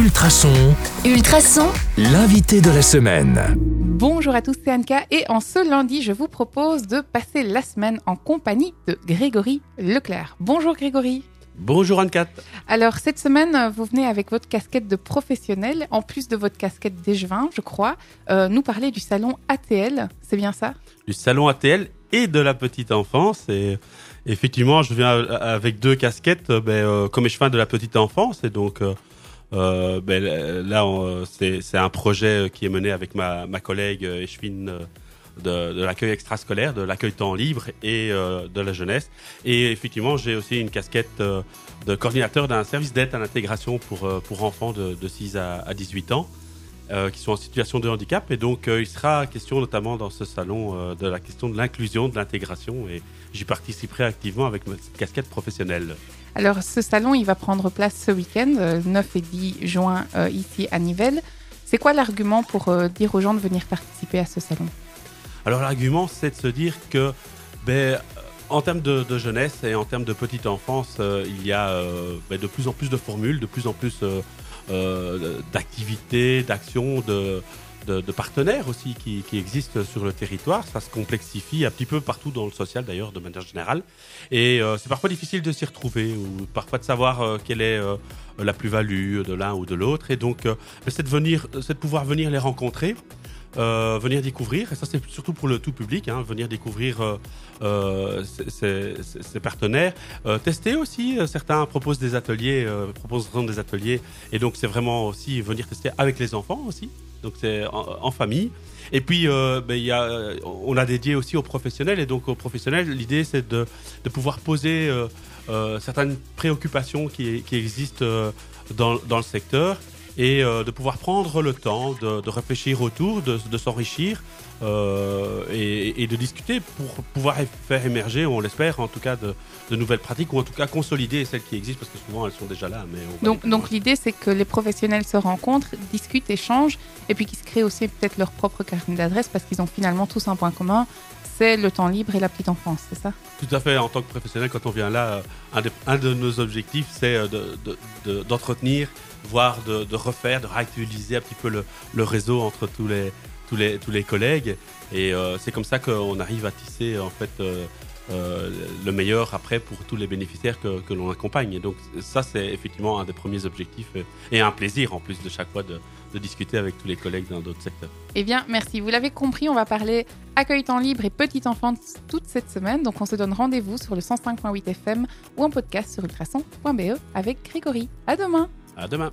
Ultrason, Ultrason, l'invité de la semaine. Bonjour à tous, c'est Anka et en ce lundi, je vous propose de passer la semaine en compagnie de Grégory Leclerc. Bonjour Grégory. Bonjour Anne-Cat. Alors cette semaine, vous venez avec votre casquette de professionnel, en plus de votre casquette d'échevin, je crois, euh, nous parler du salon ATL, c'est bien ça? Du salon ATL et de la petite enfance. Et effectivement, je viens avec deux casquettes euh, ben, euh, comme échevin de la petite enfance. Et donc euh, euh, ben, là, c'est un projet qui est mené avec ma, ma collègue euh, échevine euh, de, de l'accueil extrascolaire, de l'accueil temps libre et euh, de la jeunesse. Et effectivement, j'ai aussi une casquette euh, de coordinateur d'un service d'aide à l'intégration pour, euh, pour enfants de, de 6 à, à 18 ans. Euh, qui sont en situation de handicap. Et donc, euh, il sera question notamment dans ce salon euh, de la question de l'inclusion, de l'intégration. Et j'y participerai activement avec ma casquette professionnelle. Alors ce salon, il va prendre place ce week-end, euh, 9 et 10 juin, ici à Nivelles. C'est quoi l'argument pour dire aux gens de venir participer à ce salon? Alors, l'argument, c'est de se dire que, ben, en termes de, de jeunesse et en termes de petite enfance, il y a ben, de plus en plus de formules, de plus en plus d'activités, d'actions, de, partenaires aussi qui, existent sur le territoire. Ça se complexifie un petit peu partout dans le social d'ailleurs, de manière générale. Et euh, c'est parfois difficile de s'y retrouver ou parfois de savoir euh, quelle est euh, la plus-value de l'un ou de l'autre. Et donc, euh, c'est de, de pouvoir venir les rencontrer. Euh, venir découvrir, et ça c'est surtout pour le tout public, hein, venir découvrir euh, euh, ces- ces partenaires, Euh, tester aussi, euh, certains proposent des ateliers, euh, proposeront des ateliers, et donc c'est vraiment aussi venir tester avec les enfants aussi, donc c'est en, famille. Et puis euh, ben, y a, euh, on a dédié aussi aux professionnels, et donc aux professionnels, l'idée c'est de, de pouvoir poser euh, euh, certaines préoccupations qui, qui existent euh, dans, dans le secteur et euh, de pouvoir prendre le temps de, de réfléchir autour, de, de s'enrichir euh, et, et de discuter pour pouvoir faire émerger, on l'espère en tout cas, de, de nouvelles pratiques ou en tout cas consolider celles qui existent parce que souvent elles sont déjà là. Mais Donc, donc l'idée, c'est que les professionnels se rencontrent, discutent, échangent, et puis qu'ils se créent aussi peut-être leur propre carnet d'adresse parce qu'ils ont finalement tous un point commun, c'est le temps libre et la petite enfance, c'est ça? Tout à fait, en tant que professionnel, quand on vient là, euh, un, de nos objectifs, c'est euh, de- de- de- d'entretenir, voire de, refaire, de réactualiser un petit peu le, le réseau entre tous les, tous les, tous les collègues. Et euh, c'est comme ça qu'on arrive à tisser en fait euh, euh, le meilleur après pour tous les bénéficiaires que, que l'on accompagne. Et donc ça, c'est effectivement un des premiers objectifs et un plaisir en plus de chaque fois de, de discuter avec tous les collègues dans d'autres secteurs. Eh bien, merci. Vous l'avez compris, on va parler accueil temps libre et petite enfance toute cette semaine. Donc, on se donne rendez-vous sur le 105.8 FM ou en podcast sur ultrason.be avec Grégory. À demain À demain.